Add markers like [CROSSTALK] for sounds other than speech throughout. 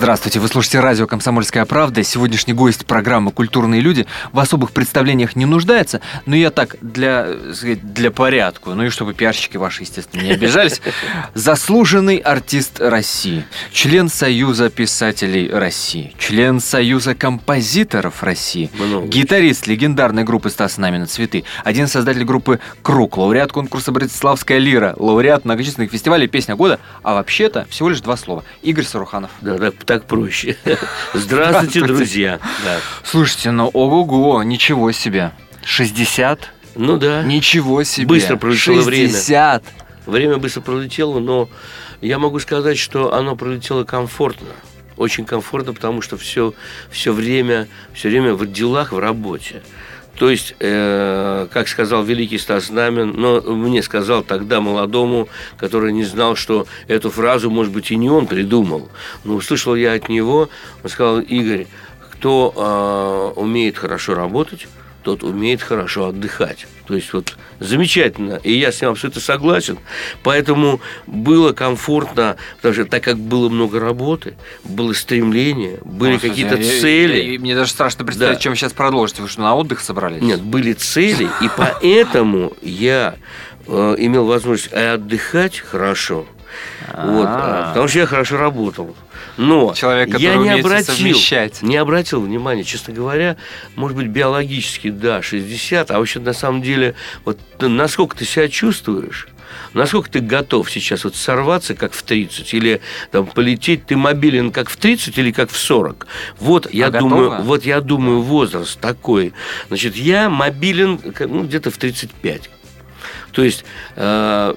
Здравствуйте, вы слушаете радио «Комсомольская правда». Сегодняшний гость программы «Культурные люди» в особых представлениях не нуждается, но я так для, для порядку, ну и чтобы пиарщики ваши, естественно, не обижались, [LAUGHS] заслуженный артист России, член Союза писателей России, член Союза композиторов России, Много. гитарист легендарной группы «Стас Намина Цветы», один из создателей группы «Круг», лауреат конкурса «Братиславская лира», лауреат многочисленных фестивалей «Песня года», а вообще-то всего лишь два слова. Игорь Саруханов. Да, так, так проще. [LAUGHS] Здравствуйте, друзья. Слушайте, ну ого-го, ничего себе. 60? Ну да, Ничего себе. Быстро пролетело время. 60. время быстро пролетело, но я могу сказать, что оно пролетело комфортно. Очень комфортно, потому что все, все время, все время в делах, в работе. То есть, э, как сказал великий Стас Намин, но мне сказал тогда молодому, который не знал, что эту фразу, может быть, и не он придумал. Но услышал я от него, он сказал, Игорь, кто э, умеет хорошо работать, тот умеет хорошо отдыхать. То есть вот замечательно, и я с ним абсолютно согласен. Поэтому было комфортно, потому что так как было много работы, было стремление, были какие-то я- я- цели. я- мне даже страшно представить, Да. чем вы сейчас продолжите. Вы что, на отдых собрались? Нет, были цели, и поэтому я э, имел возможность отдыхать хорошо. Вот, А. потому что я хорошо работал. Но Человек, который я не обратил, совмещать. не обратил внимания, честно говоря, может быть, биологически, да, 60, а вообще на самом деле, вот насколько ты себя чувствуешь, насколько ты готов сейчас вот сорваться, как в 30, или там, полететь, ты мобилен, как в 30 или как в 40. Вот, я А думаю, готова? вот я думаю, возраст такой. Значит, я мобилен ну, где-то в 35. То есть, э,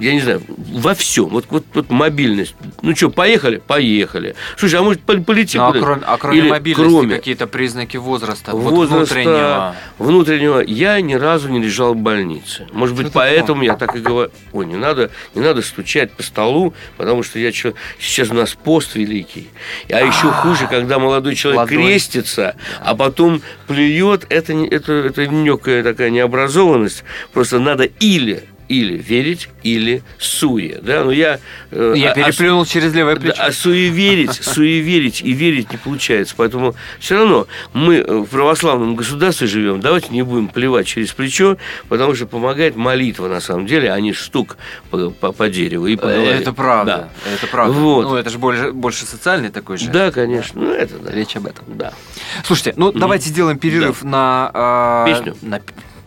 я не знаю, во всем. Вот, вот, вот мобильность. Ну что, поехали? Поехали. Слушай, а может пол- полетим Ну, а кроме, а кроме Или мобильности кроме какие-то признаки возраста, вот возраста внутреннего? внутреннего, я ни разу не лежал в больнице. Может быть, Что поэтому я так и говорю. Ой, не надо, не надо стучать по столу, потому что я чё- сейчас у нас пост великий. А еще хуже, когда молодой человек Ладонь. крестится, а потом плюет. Это, это, это некая такая необразованность. Просто надо или или верить, или суе. Да? Но я, э, Я а- а- переплюнул через левое да, плечо. а суеверить, [LAUGHS] суеверить и верить не получается. Поэтому все равно мы э, в православном государстве живем. Давайте не будем плевать через плечо, потому что помогает молитва на самом деле, а не стук по, по- по дереву и по голове. Это правда. Это правда. Вот. Ну, это же больше, больше социальный такой же. Да, конечно. Ну, это да. Речь об этом. Да. Слушайте, ну давайте сделаем перерыв на а, Песню? на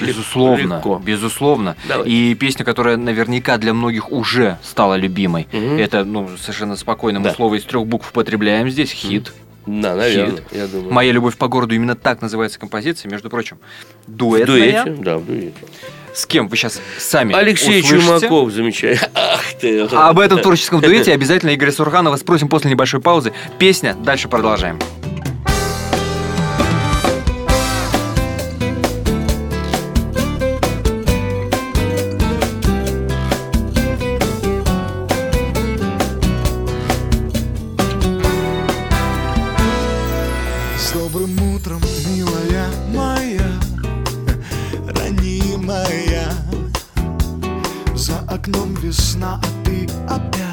Безусловно, Легко. безусловно. Давай. И песня, которая наверняка для многих уже стала любимой. Мгм. Это, ну, совершенно спокойно. Мы Да. слово из трех букв употребляем здесь. Хит. Да, наверное, Хит. я думаю. Моя любовь по городу именно так называется композиция. Между прочим, В дуэтная. дуэте? Да, в дуэте. С кем вы сейчас сами Алексей услышите. Чумаков, замечательно. [LAUGHS] Ах ты. Об этом творческом дуэте [LAUGHS] обязательно Игоря Сурханова спросим после небольшой паузы. Песня, дальше продолжаем. Окном весна, а ты опять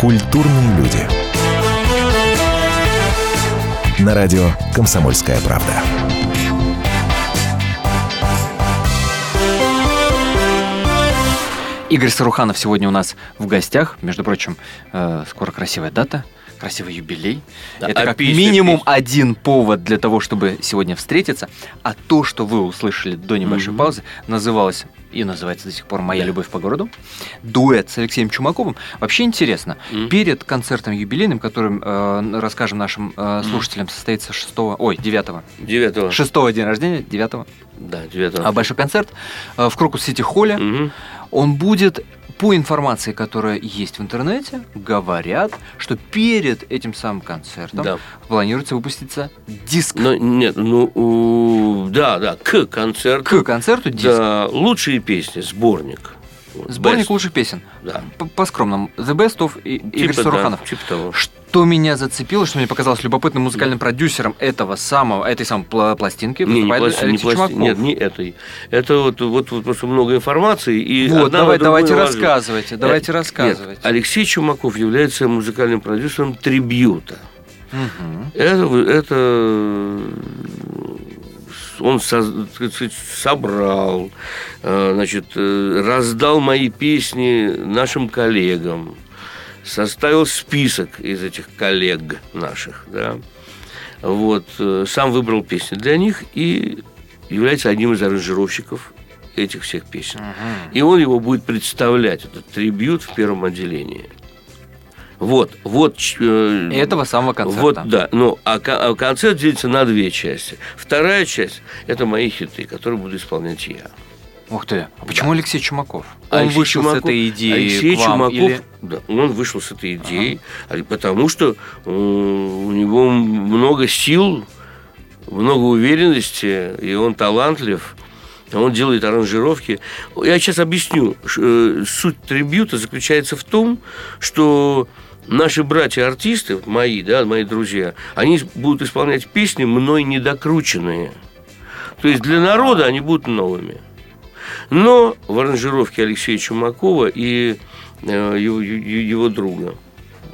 Культурные люди. На радио «Комсомольская правда». Игорь Саруханов сегодня у нас в гостях. Между прочим, э, скоро красивая дата, красивый юбилей. Да, Это как песня, минимум песня? один повод для того, чтобы сегодня встретиться. А то, что вы услышали до небольшой Мгм. паузы, называлось и называется до сих пор «Моя любовь по городу». Дуэт с Алексеем Чумаковым. Вообще интересно. Мгм. Перед концертом юбилейным, которым э, расскажем нашим э, слушателям, состоится 6 ой, 9 Девятого. 6 день рождения, 9 Да, девятого. а большой концерт э, в Крокус Сити Холле. Мгм. Он будет, по информации, которая есть в интернете, говорят, что перед этим самым концертом Да. планируется выпуститься диск. Но нет, ну, у- да, да, к концерту. К концерту диск. Да, лучшие песни, сборник. Сборник best. лучших песен. Да. По-скромному. The Best of и- Игорь Типа, да, типа того. Что меня зацепило, что мне показалось любопытным музыкальным продюсером этого самого, этой самой пла- пластинки, Не, не, пласти- не пласти- нет, не этой. Это вот, вот, вот просто много информации. И Вот, давай, давайте ложится. рассказывайте, давайте Нет, рассказывайте. Нет, Алексей Чумаков является музыкальным продюсером трибьюта. Мгм. Это, это он так сказать, собрал, э, значит, э, раздал мои песни нашим коллегам, составил список из этих коллег наших, да, вот, э, сам выбрал песни для них и является одним из аранжировщиков этих всех песен. Мгм. И он его будет представлять, этот трибют в первом отделении. Вот, вот. э, Этого самого концерта. вот, да. Ну, а, а концерт делится на две части. Вторая часть – это мои хиты, которые буду исполнять я. Ух ты. А почему Алексей Чумаков? Он Алексей вышел Чумаков- с этой идеей Алексей к вам Чумаков, или... да, он вышел с этой идеей, а потому что э, у него много сил, много уверенности, и он талантлив. Он делает аранжировки. Я сейчас объясню. Э, Суть трибюта заключается в том, что наши братья-артисты, мои, да, мои друзья, они будут исполнять песни мной недокрученные. То есть для народа они будут новыми. Но в аранжировке Алексея Чумакова и э, его друга.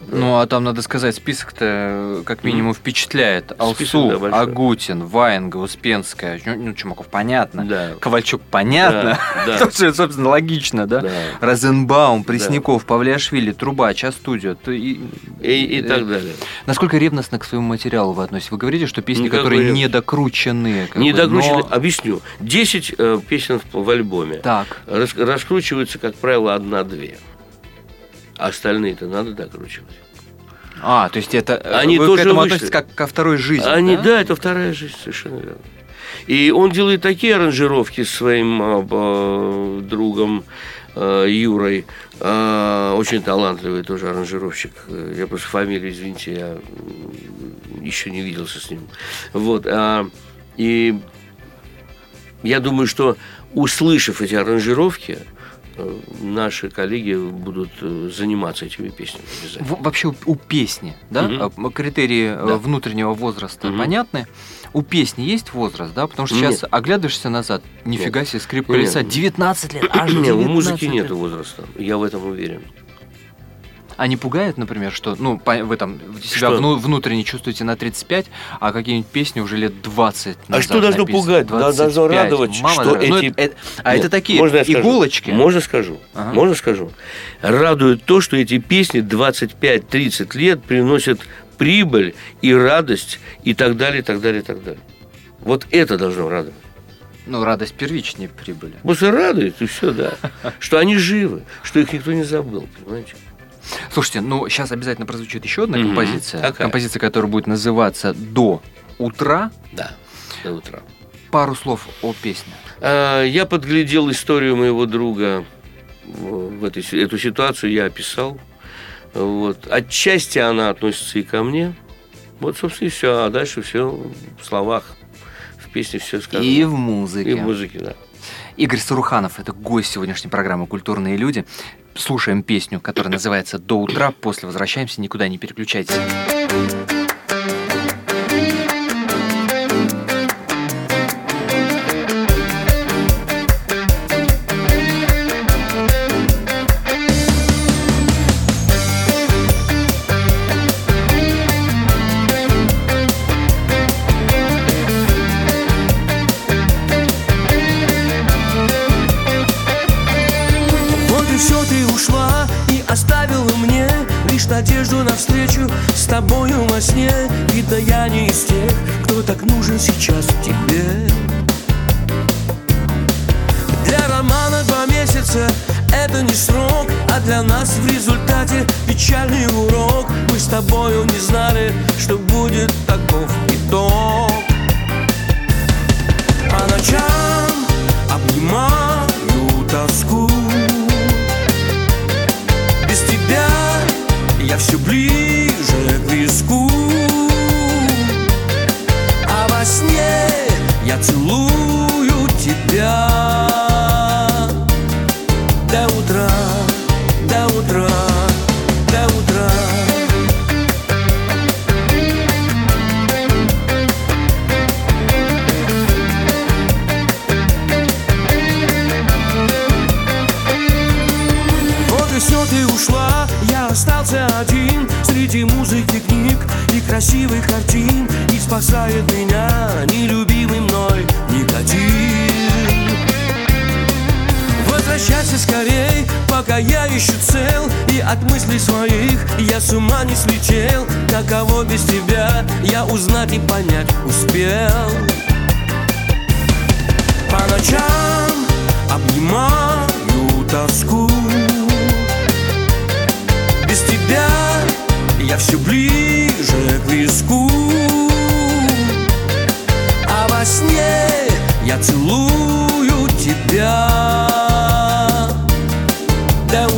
Ну, а там, надо сказать, список-то э, как минимум впечатляет. Алсу, да. Агутин, Ваенга, Успенская, ну, ну, Чумаков, понятно. Да. Ковальчук, понятно. Да, да. [LAUGHS] Что, собственно, логично, да? Да. Розенбаум, Пресняков, Павлиашвили, Трубач, Астудио. И- И, и так э, далее. Насколько ревностно к своему материалу вы относитесь? Вы говорите, что песни, Никакой которые ревности. не докручены. как Не бы, докручены. но- Объясню. 10 э, песен в, в альбоме. Так. Рас- раскручиваются, как правило, одна-две. Остальные-то надо докручивать. А, то есть это э, Они вы к тоже этому вышли. относитесь как ко второй жизни. Они, да? да? это вторая жизнь, совершенно верно. И он делает такие аранжировки с своим а, другом а, Юрой, очень талантливый тоже аранжировщик. Э, Я просто фамилию, извините, я еще не виделся с ним. Вот. а, и я думаю, что услышав эти аранжировки, э, наши коллеги будут э, заниматься этими песнями обязательно. Вообще у, песни, да, э, критерии э, Да. внутреннего возраста Мгм. понятны. У песни есть возраст, да? Потому что Нет. сейчас оглядываешься назад, нифига себе, скрип Нет. колеса, 19 лет, аж Не, 19 у музыки лет. нет возраста, я в этом уверен. А не пугает, например, что, ну, вы там себя Что? вну- внутренне чувствуете на 35, а какие-нибудь песни уже лет 20 А что должно написаны, пугать? Да, должно 25. радовать, Мало что. Ну, эти- это- это- А Нет, это такие можно скажу? иголочки. Можно скажу? Ага. Можно скажу? Радует то, что эти песни 25-30 лет приносят прибыль и радость и так далее, и так далее, и так далее. Вот это должно радовать. Ну, радость первичнее прибыли. Просто радует, и все, да. [LAUGHS] Что они живы, что их никто не забыл, понимаете? Слушайте, ну, сейчас обязательно прозвучит еще одна Мгм. композиция. Какая? Композиция, которая будет называться «До утра». Да, до утра. Пару слов о песне. А, Я подглядел историю моего друга в этой, эту ситуацию я описал. Вот. Отчасти она относится и ко мне. Вот, собственно, и все. А дальше все в словах. В песне все сказано. И в музыке. И в музыке, да. Игорь Саруханов – это гость сегодняшней программы «Культурные люди». Слушаем песню, которая называется «До утра». После возвращаемся, никуда не переключайтесь. Что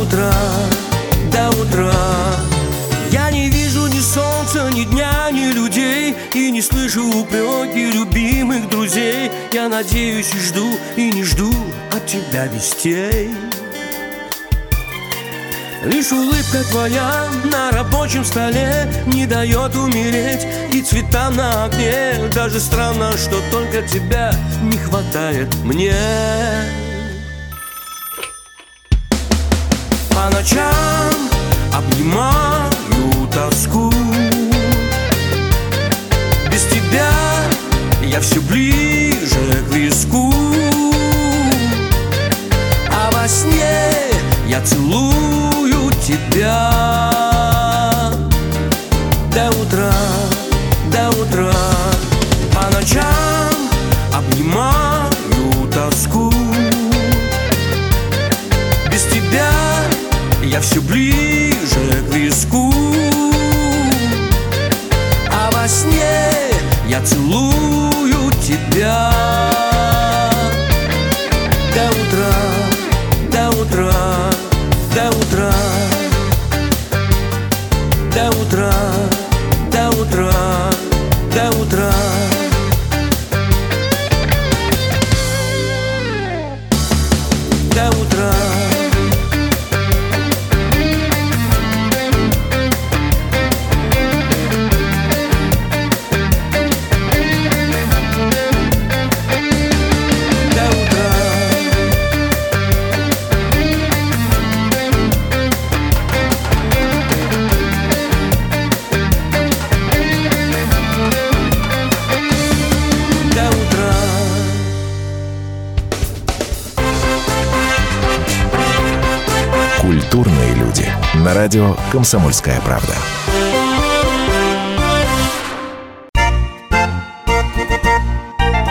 утра, до утра. Я не вижу ни солнца, ни дня, ни людей И не слышу упреки любимых друзей. Я надеюсь и жду, и не жду от тебя вестей. Лишь улыбка твоя на рабочем столе Не дает умереть и цветам на огне Даже странно, что только тебя не хватает мне по ночам обнимаю тоску. Без тебя я все ближе к виску. А во сне я целую тебя. До утра, до утра По ночам обнимаю тоску. Без тебя я все ближе к виску. А во сне я целую тебя. До утра, до утра, «Комсомольская правда».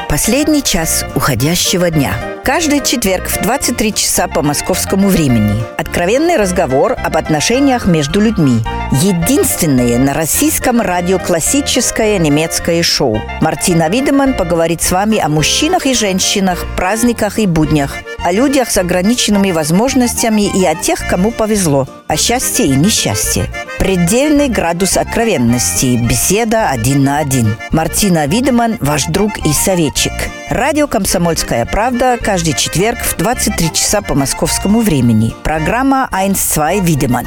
Последний час уходящего дня. Каждый четверг в 23 часа по московскому времени. Откровенный разговор об отношениях между людьми. Единственное на российском радио классическое немецкое шоу. Мартина Видеман поговорит с вами о мужчинах и женщинах, праздниках и буднях, о людях с ограниченными возможностями и о тех, кому повезло, о счастье и несчастье. Предельный градус откровенности. Беседа один на один. Мартина Видеман, ваш друг и советчик. Радио «Комсомольская правда» каждый четверг в 23 часа по московскому времени. Программа «Айнс-2 Видеман».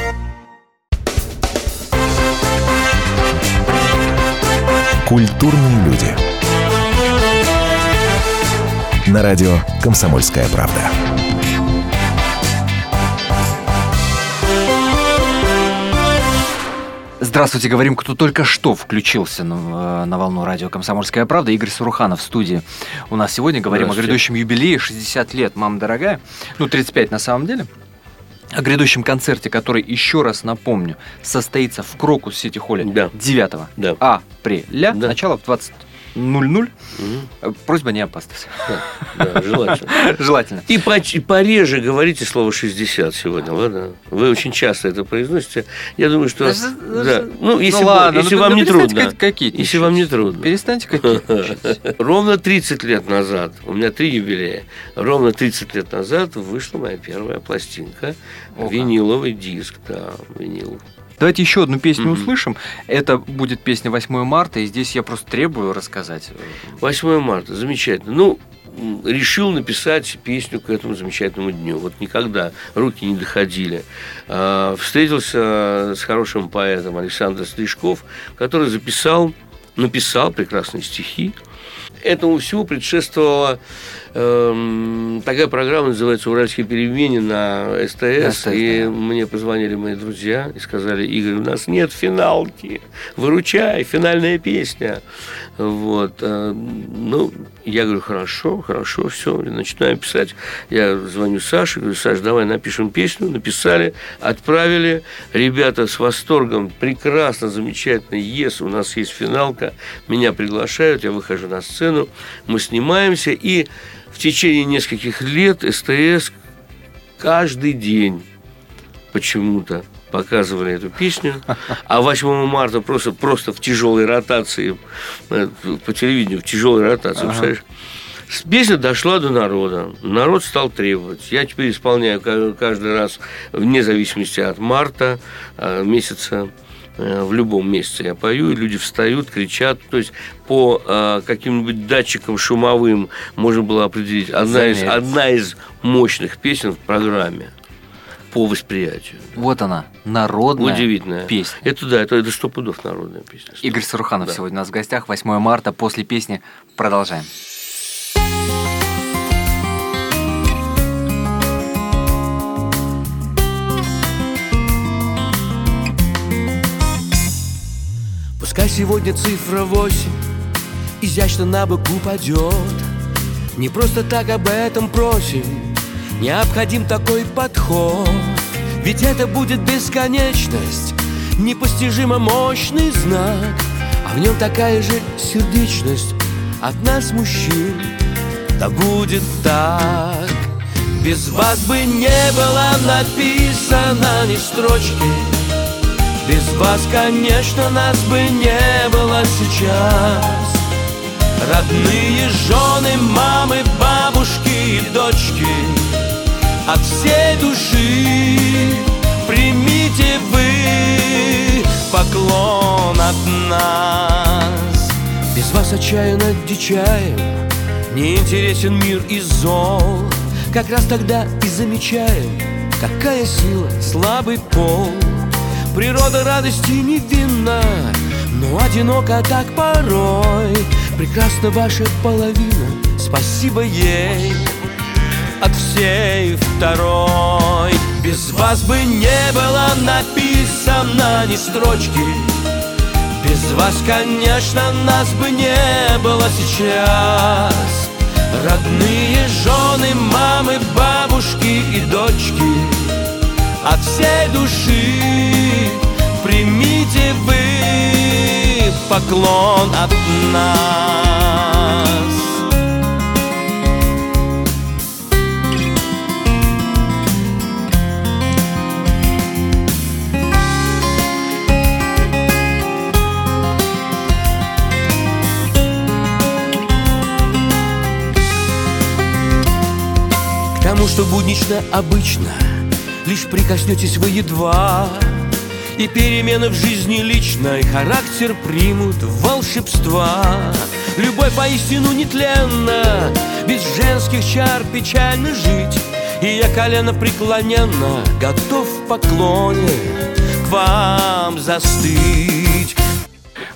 Культурные люди. На радио «Комсомольская правда». Здравствуйте, говорим, кто только что включился на, э, на волну радио «Комсомольская правда». Игорь Суруханов в студии у нас сегодня. Говорим о грядущем юбилее, 60 лет, мама дорогая. Ну, 35 на самом деле. О грядущем концерте, который, еще раз напомню, состоится в Крокус Сити Холле да. 9 да. апреля, да. начало в 20 0-0. Просьба не опаздывать. Да, желательно. [LAUGHS] желательно. И пореже говорите слово 60 сегодня, ладно? Вы очень часто это произносите. Я думаю, что... Ну, если, если вам не трудно. Если вам не трудно. Перестаньте какие [LAUGHS] Ровно 30 лет назад, у меня три юбилея, ровно 30 лет назад вышла моя первая пластинка. Виниловый диск, да, винил. Давайте еще одну песню Мгм. услышим. Это будет песня 8 марта, и здесь я просто требую рассказать. 8 марта, замечательно. Ну, решил написать песню к этому замечательному дню. Вот никогда руки не доходили. А, Встретился с хорошим поэтом Александром Слишков, который записал, написал прекрасные стихи. Этому всему предшествовала эм, такая программа, называется «Уральские перемены» на СТС. СТС, и да. мне позвонили мои друзья и сказали, Игорь, у нас нет финалки, выручай, финальная песня. Вот. э, Ну, я говорю, хорошо, хорошо, все, начинаю писать. Я звоню Саше, говорю, Саш, давай напишем песню. Написали, отправили. Ребята с восторгом, прекрасно, замечательно, ес, у нас есть финалка. Меня приглашают, я выхожу на сцену, мы снимаемся, и течение нескольких лет СТС каждый день почему-то показывали эту песню, а 8 марта просто, просто в тяжелой ротации, э, по телевидению в тяжелой ротации, представляешь? С- Песня дошла до народа. Народ стал требовать. Я теперь исполняю ка- каждый раз, вне зависимости от марта, э, месяца, в любом месяце я пою, и люди встают, кричат. То есть по э, каким-нибудь датчикам шумовым можно было определить одна из, одна из мощных песен в программе по восприятию. Вот она, народная Удивительная. песня. Это да, это, это сто пудов народная песня. Игорь Саруханов Да. сегодня у нас в гостях. 8 марта после песни продолжаем. Пускай сегодня цифра восемь изящно на бок упадет. Не просто так об этом просим Необходим такой подход. Ведь это будет бесконечность Непостижимо мощный знак. А в нем такая же сердечность От нас, мужчин. Да будет так. Без вас бы не было написано ни строчки Без вас, конечно, нас бы не было сейчас. Родные жены, мамы, бабушки и дочки От всей души примите вы поклон от нас. Без вас отчаянно дичаем Не интересен мир и зол. Как раз тогда и замечаем Какая сила, слабый пол Природа радости невинна Но одиноко так порой. Прекрасна ваша половина Спасибо ей от всей второй. Без вас бы не было написано ни строчки. Без вас, конечно, нас бы не было сейчас. Родные жены, мамы, бабушки и дочки От всей души. Примите вы поклон от нас. К тому, что буднично обычно Лишь прикоснетесь вы едва И перемены в жизни личной Характер примут волшебства. Любовь поистину нетленна Без женских чар печально жить И я колено преклоненно Готов в поклоне К вам застыть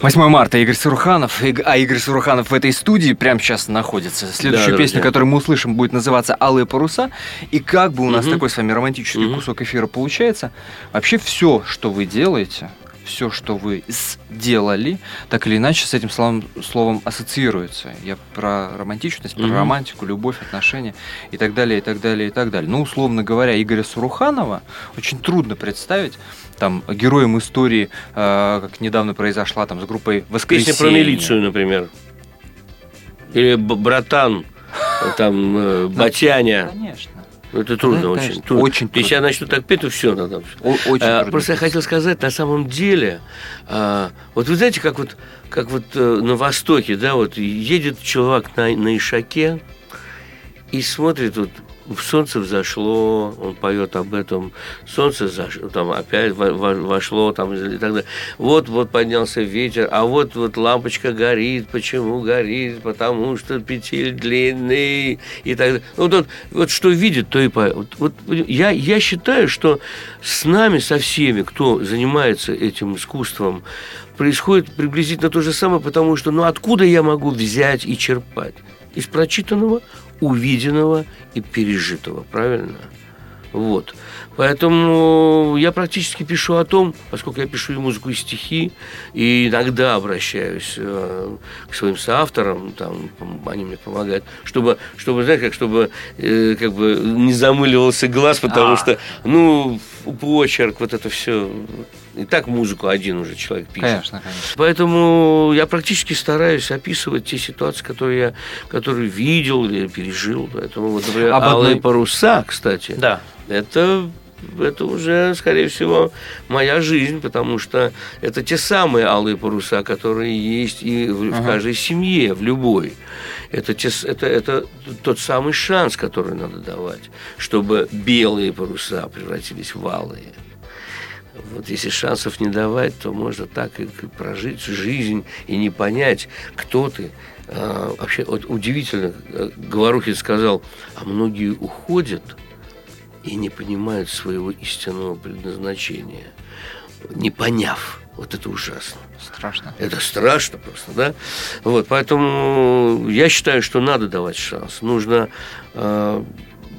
8 марта Игорь Суруханов, а Игорь Суруханов в этой студии прямо сейчас находится. Следующая Да, песня, которую мы услышим, будет называться «Алые паруса». И как бы у нас Мгм. такой с вами романтический Мгм. кусок эфира получается, вообще все, что вы делаете, все, что вы сделали, так или иначе с этим словом, словом ассоциируется. Я про романтичность, про романтику, любовь, отношения и так далее, и так далее, и так далее. Ну, условно говоря, Игоря Суруханова очень трудно представить там героем истории, э, как недавно произошла там с группой «Воскресенье». Песня про милицию, например. Или братан, там, э, батяня. Конечно. Ну, Это трудно Да, очень. конечно, трудно. очень Если я трудно. начну так петь, то все надо. О- очень А, трудно Просто я хотел сказать, на самом деле, а, вот вы знаете, как вот, как вот э, на Востоке, да, вот едет человек на, на Ишаке и смотрит, вот солнце взошло, он поет об этом, солнце зашло, там опять во- во- вошло, там и так далее. Вот, вот поднялся ветер, а вот, вот лампочка горит, почему горит, потому что петель длинный и так далее. Ну, вот, вот что видит, то и поет. Вот, вот я, я считаю, что с нами, со всеми, кто занимается этим искусством, происходит приблизительно то же самое, потому что, ну, откуда я могу взять и черпать? Из прочитанного, увиденного и пережитого, правильно? Вот. Поэтому я практически пишу о том, поскольку я пишу и музыку, и стихи, и иногда обращаюсь э, к своим соавторам, там, они мне помогают, чтобы, чтобы знаете, как, чтобы э, как бы не замыливался глаз, потому А. что, ну, почерк, вот это все. И так музыку один уже человек пишет. Конечно, конечно. Поэтому я практически стараюсь описывать те ситуации, которые я которые видел или пережил. Поэтому, вот, например, Об одной- «Алые паруса», кстати, Да. это, это уже, скорее всего, моя жизнь, потому что это те самые алые паруса, которые есть и в, в Ага. каждой семье, в любой. Это, те это, это тот самый шанс, который надо давать, чтобы белые паруса превратились в алые. Вот если шансов не давать, то можно так и прожить жизнь и не понять, кто ты. А, вообще вот удивительно, э, Говорухин сказал, а многие уходят и не понимают своего истинного предназначения, не поняв. Вот это ужасно. Страшно. Это страшно просто, да? Вот, поэтому я считаю, что надо давать шанс. Нужно, э,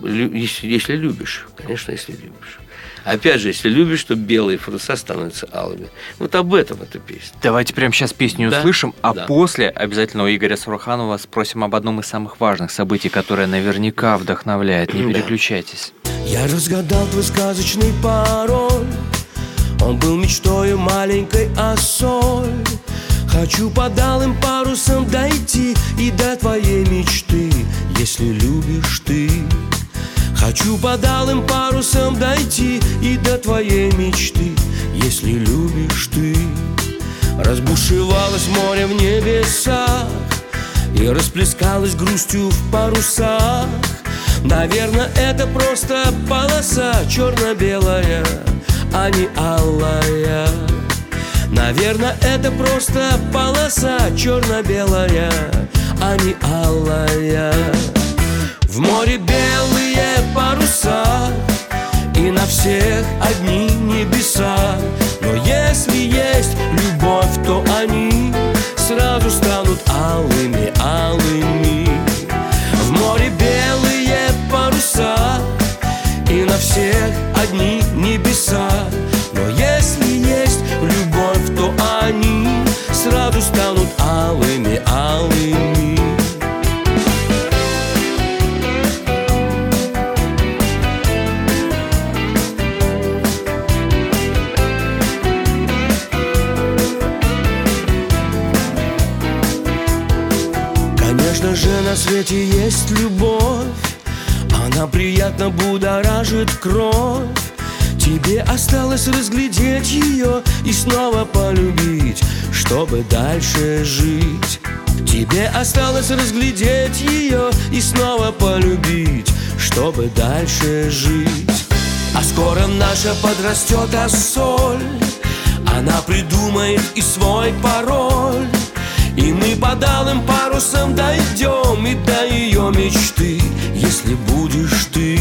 если, если любишь, конечно, если любишь. Опять же, если любишь, то белые паруса становятся алыми. Вот об этом эта песня. Давайте прямо сейчас песню Да. услышим, а Да. после обязательно у Игоря Сурханова спросим об одном из самых важных событий, которое наверняка вдохновляет. Не переключайтесь. Я разгадал твой сказочный пароль Он был мечтой маленькой осоль Хочу под алым парусом дойти И до твоей мечты, если любишь ты Хочу под алым парусом дойти И до твоей мечты, если любишь ты. Разбушевалось море в небесах И расплескалось грустью в парусах. Наверное, это просто полоса черно-белая, а не алая. Наверное, это просто полоса черно-белая, а не алая. В море белые паруса И на всех одни небеса. Но если Чтобы дальше жить Тебе осталось разглядеть ее и снова полюбить Чтобы дальше жить А скоро наша подрастет соль Она придумает и свой пароль и мы под алым парусом дойдем и до ее мечты, если будешь ты.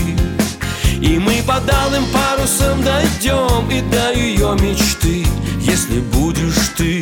И мы под алым парусом дойдем и до ее мечты, если будешь ты.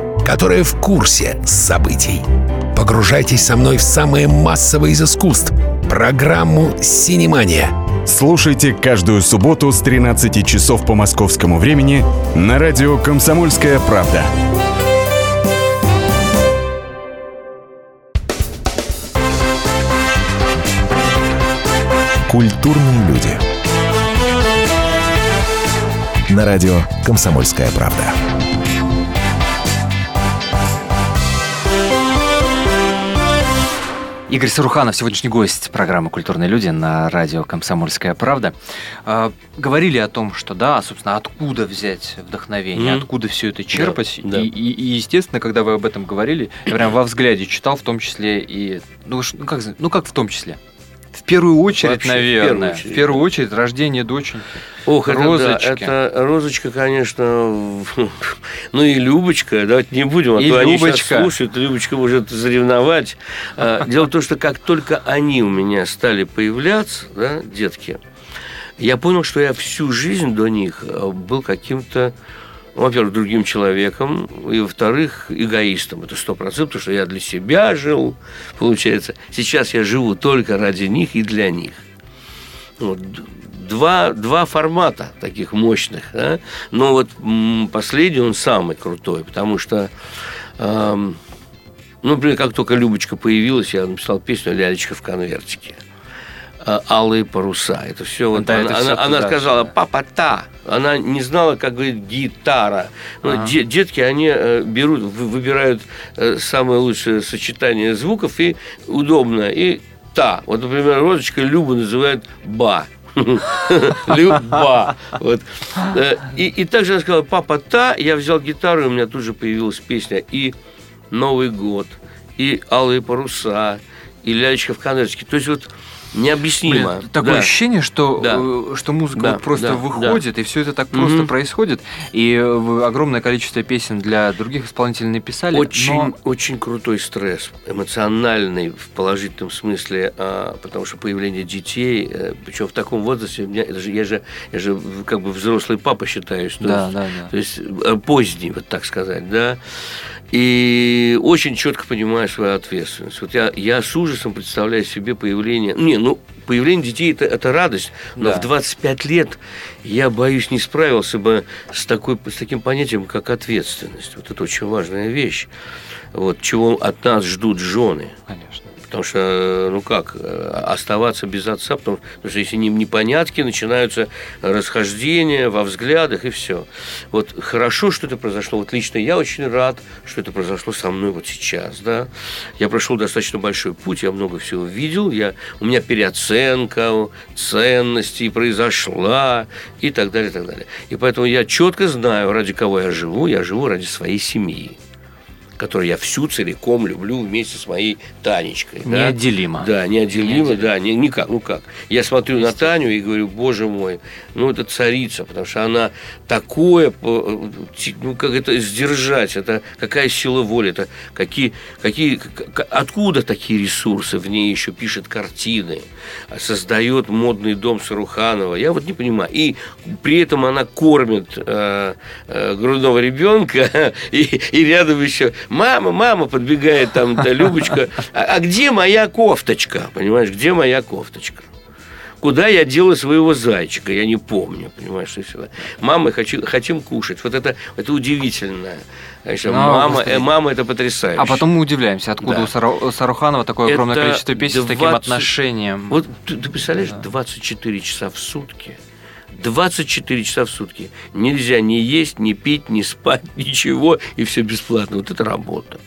которые в курсе событий. Погружайтесь со мной в самое массовое из искусств – программу «Синемания». Слушайте каждую субботу с 13 часов по московскому времени на радио «Комсомольская правда». Культурные люди. На радио «Комсомольская правда». Игорь Саруханов, сегодняшний гость программы «Культурные люди» на радио «Комсомольская правда». А, говорили о том, что, да, собственно, откуда взять вдохновение, Мгм. откуда все это черпать. да. И, и- и, естественно, когда вы об этом говорили, я прям во взгляде читал, в том числе и... Ну, ну, как, ну как в том числе? В первую очередь, Вообще, в наверное. первую В очередь, первую да. очередь, рождение доченьки. Ох, это, да, Розочки. это Розочка, конечно, [LAUGHS] ну и Любочка, давайте не будем, а И то они сейчас Любочка. слушают, Любочка может заревновать. А, Дело в том, что как только они у меня стали появляться, да, детки, я понял, что я всю жизнь до них э, был каким-то, во-первых, другим человеком, и, во-вторых, эгоистом. Это сто процентов, потому что я для себя жил, получается. Сейчас я живу только ради них и для них. Вот, два, два формата таких мощных. да. Но вот последний, он самый крутой, потому что... эм, ну, например, как только Любочка появилась, я написал песню «Лялечка в конвертике». А, алые паруса. Это все вот. Да, она, это всё она- она туда сказала папа та. Она не знала, как говорит гитара. Ну, Ага. де- детки, они э, берут, вы- выбирают э, самое лучшее сочетание звуков и удобно. И та. Вот, например, Розочка Любу называют ба. [LAUGHS] Люба. Вот. Э, И, и также она сказала, папа, та, я взял гитару, и у меня тут же появилась песня и Новый год, и Алые паруса, и Лялечка в конвертике. То есть вот необъяснимо. Блин, такое Да. ощущение, что, Да. э, что музыка Да, вот просто да, выходит, и все это так просто Мгм. происходит. И э, огромное количество песен для других исполнителей написали. Очень, но- очень крутой стресс, эмоциональный в положительном смысле, а, потому что появление детей, э, причем в таком возрасте, меня, это же, я, же, я же как бы взрослый папа считаюсь, то Да, есть, да, да. то есть поздний, вот так сказать, да, и очень четко понимаю свою ответственность. Вот я, я с ужасом представляю себе появление, не, ну, появление детей это, это радость, но Да. в 25 лет я боюсь не справился бы с, такой, с таким понятием, как ответственность. Вот это очень важная вещь. Вот чего от нас ждут жены. Конечно. Потому что, ну как, э, оставаться без отца, потому, потому что если не непонятки, начинаются расхождения во взглядах и все. Вот хорошо, что это произошло. Вот лично я очень рад, что это произошло со мной вот сейчас, да. Я прошел достаточно большой путь, я много всего видел, я, у меня переоценка ценностей произошла и так далее, и так далее. И поэтому я четко знаю, ради кого я живу. Я живу ради своей семьи которую я всю целиком люблю вместе с моей Танечкой. да. Неотделимо. Да, неотделимо, Неотделимо. да, ни- никак, ну как. Я смотрю на Таню и говорю, боже мой, ну это царица, потому что она такое, ти- ну как это сдержать, это какая сила воли, это какие, какие, откуда такие ресурсы в ней еще пишет картины, создает модный дом Саруханова, я вот не понимаю. И при этом она кормит э, э, грудного ребенка, [LAUGHS] и, и рядом еще мама, мама подбегает там, да, Любочка, а, а где моя кофточка? Понимаешь, где моя кофточка? Куда я дела своего зайчика? Я не помню, понимаешь, и всё. Мама, хочу, хотим кушать. Вот это, это удивительно. Конечно, Ну, мама, э, мама это потрясающе. А потом мы удивляемся, откуда Да. у Сару- Саруханова такое огромное Это количество песен с таким 20 отношением. Вот ты, ты представляешь, 24 часа в сутки. 24 часа в сутки. Нельзя ни есть, ни пить, ни спать, [LAUGHS] ничего, и все бесплатно. Вот это работа.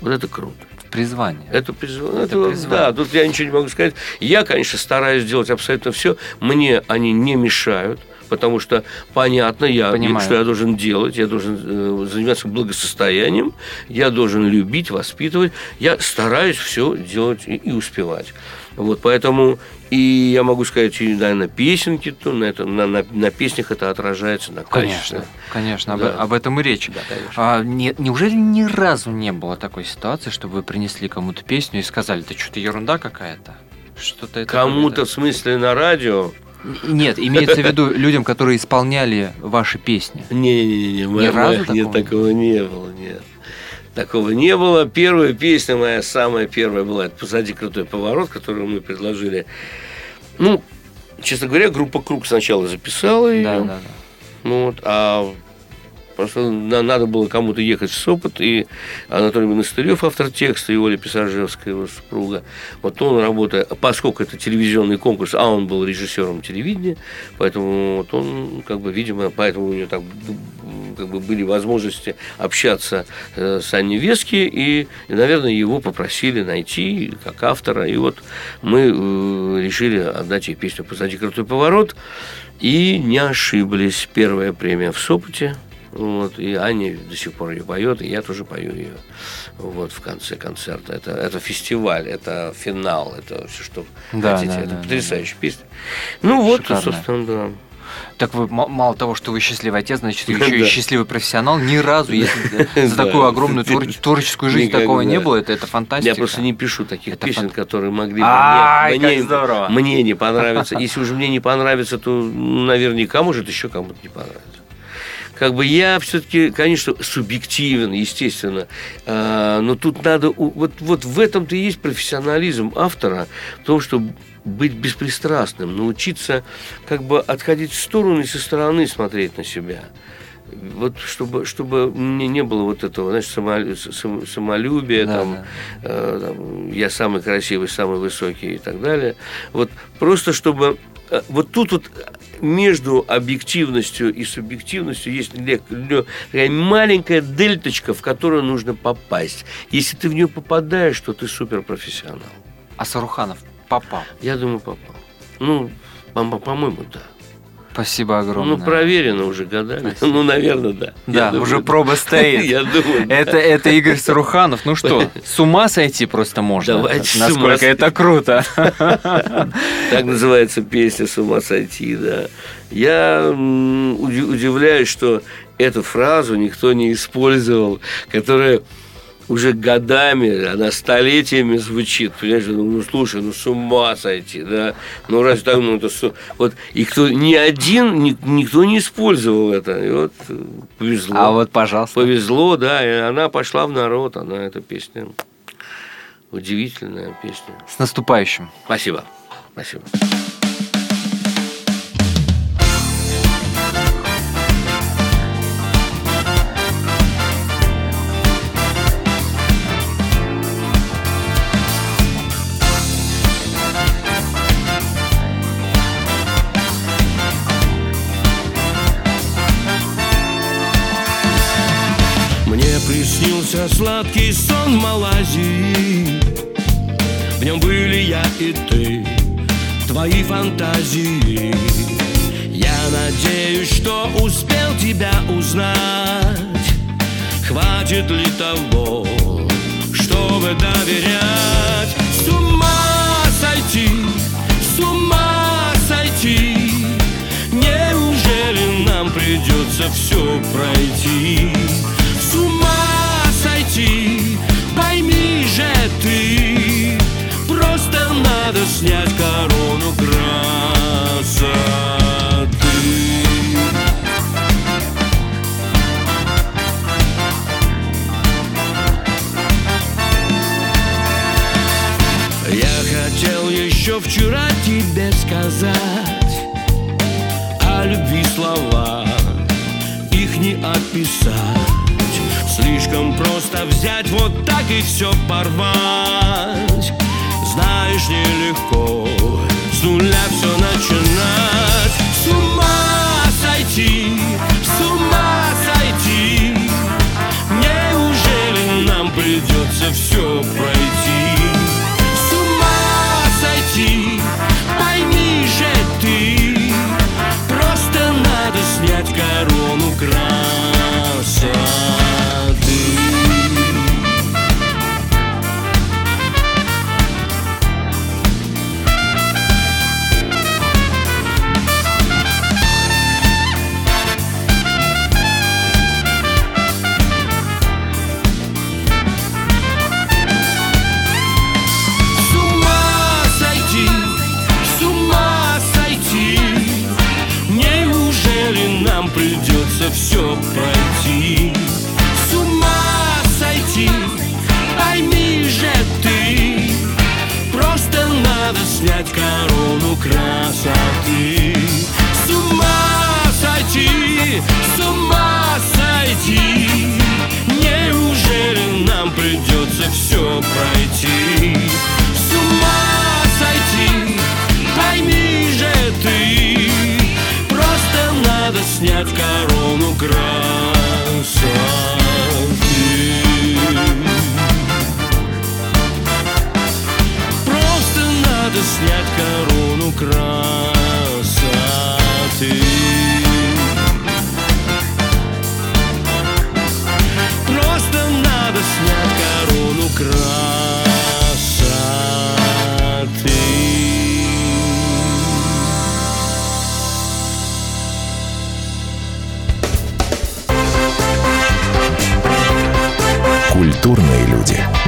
Вот это круто. Призвание. Это, призв- Это это- призвание. да, тут я ничего не могу сказать. Я, конечно, стараюсь делать абсолютно все. Мне они не мешают. Потому что понятно, я, Понимаю. что я должен делать, я должен э, заниматься благосостоянием, я должен любить, воспитывать. Я стараюсь все делать и, и успевать. Вот, поэтому и я могу сказать, и, наверное, песенки, то на, это, на, на, на песнях это отражается, на качестве. Конечно, конечно, об, Да. об этом и речь. Да, конечно. А, не- неужели ни разу не было такой ситуации, чтобы вы принесли кому-то песню и сказали, это что-то ерунда какая-то? Что-то это Кому-то, в смысле, на радио, Нет, имеется в виду людям, которые исполняли ваши песни. Не-не-не, Ни разу нет, такого такого не было, нет. Такого не было. Первая песня моя, самая первая была, это «Позади крутой поворот», которую мы предложили. Ну, честно говоря, группа «Круг» сначала записала ее. Да, да, да. Ну, вот, а просто на- надо было кому-то ехать в Сопот, и Анатолий Монастырев, автор текста, и Оля Писажевская, его супруга. Вот он работает, поскольку это телевизионный конкурс, а он был режиссером телевидения, поэтому вот он, как бы, видимо, поэтому у него так как бы были возможности общаться э, с Аней Вески, и, и, наверное, его попросили найти как автора, и вот мы э, решили отдать ей песню «Позади крутой поворот», и не ошиблись. Первая премия в Сопоте. Вот, и Аня до сих пор ее поет, и я тоже пою ее вот, в конце концерта. Это, это фестиваль, это финал, это все, что Да, хотите. да, это да, потрясающая песня. Ну вот, Шикарно. собственно, да. Так вы мало того, что вы счастливый отец, значит, [LAUGHS] еще и Да. счастливый профессионал. Ни разу, [LAUGHS] если за Да. [LAUGHS] такую огромную твор- творческую жизнь такого не было, это, это фантастика. Я просто не пишу таких песен, которые могли бы мне, не понравиться. Если уже мне не понравится, то наверняка может еще кому-то не понравится. Как бы я все-таки, конечно, субъективен, естественно, а, но тут надо, вот, вот в этом-то и есть профессионализм автора, в том, что быть беспристрастным, научиться как бы отходить в сторону и со стороны смотреть на себя. Вот чтобы, чтобы не, не было вот этого, знаешь, самолю- сам- самолюбия, Да, там, да. э, там, я самый красивый, самый высокий и так далее. Вот просто чтобы вот тут вот между объективностью и субъективностью есть такая маленькая дельточка, в которую нужно попасть. Если ты в нее попадаешь, то ты суперпрофессионал. А Саруханов попал. Я думаю, попал. Ну, по- по- по-моему, да. Спасибо огромное. Ну, проверено уже годами. Ну, наверное, да. Да, Я думаю, уже да. проба стоит. [LAUGHS] Я думаю, да. Это, это Игорь Саруханов. Ну что, с ума сойти просто можно. Давайте с ума Насколько это круто. Так называется песня «С ума сойти», да. Я удивляюсь, что эту фразу никто не использовал, которая уже годами, она столетиями звучит, понимаешь, ну, ну, слушай, ну с ума сойти, да, ну раз так, ну это су- вот, и кто, ни один, ни- никто не использовал это, и вот э, повезло. А вот, пожалуйста. Повезло, да, и она пошла в народ, она, эта песня, удивительная песня. С наступающим. Спасибо, спасибо. Сладкий сон Малайзии. В нем были я и ты, твои фантазии. Я надеюсь, что успел тебя узнать. Хватит ли того, чтобы доверять? С ума сойти, с ума сойти. Неужели нам придется все пройти? С ума сойти, пойми же ты Просто надо снять корону красоты. Я хотел еще вчера тебе сказать О любви слова. Их не описать Слишком просто взять вот так и все порвать Знаешь, нелегко С нуля все начинать С ума сойти С ума сойти Неужели нам придется все пройти? Все пройти?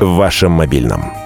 В вашем мобильном.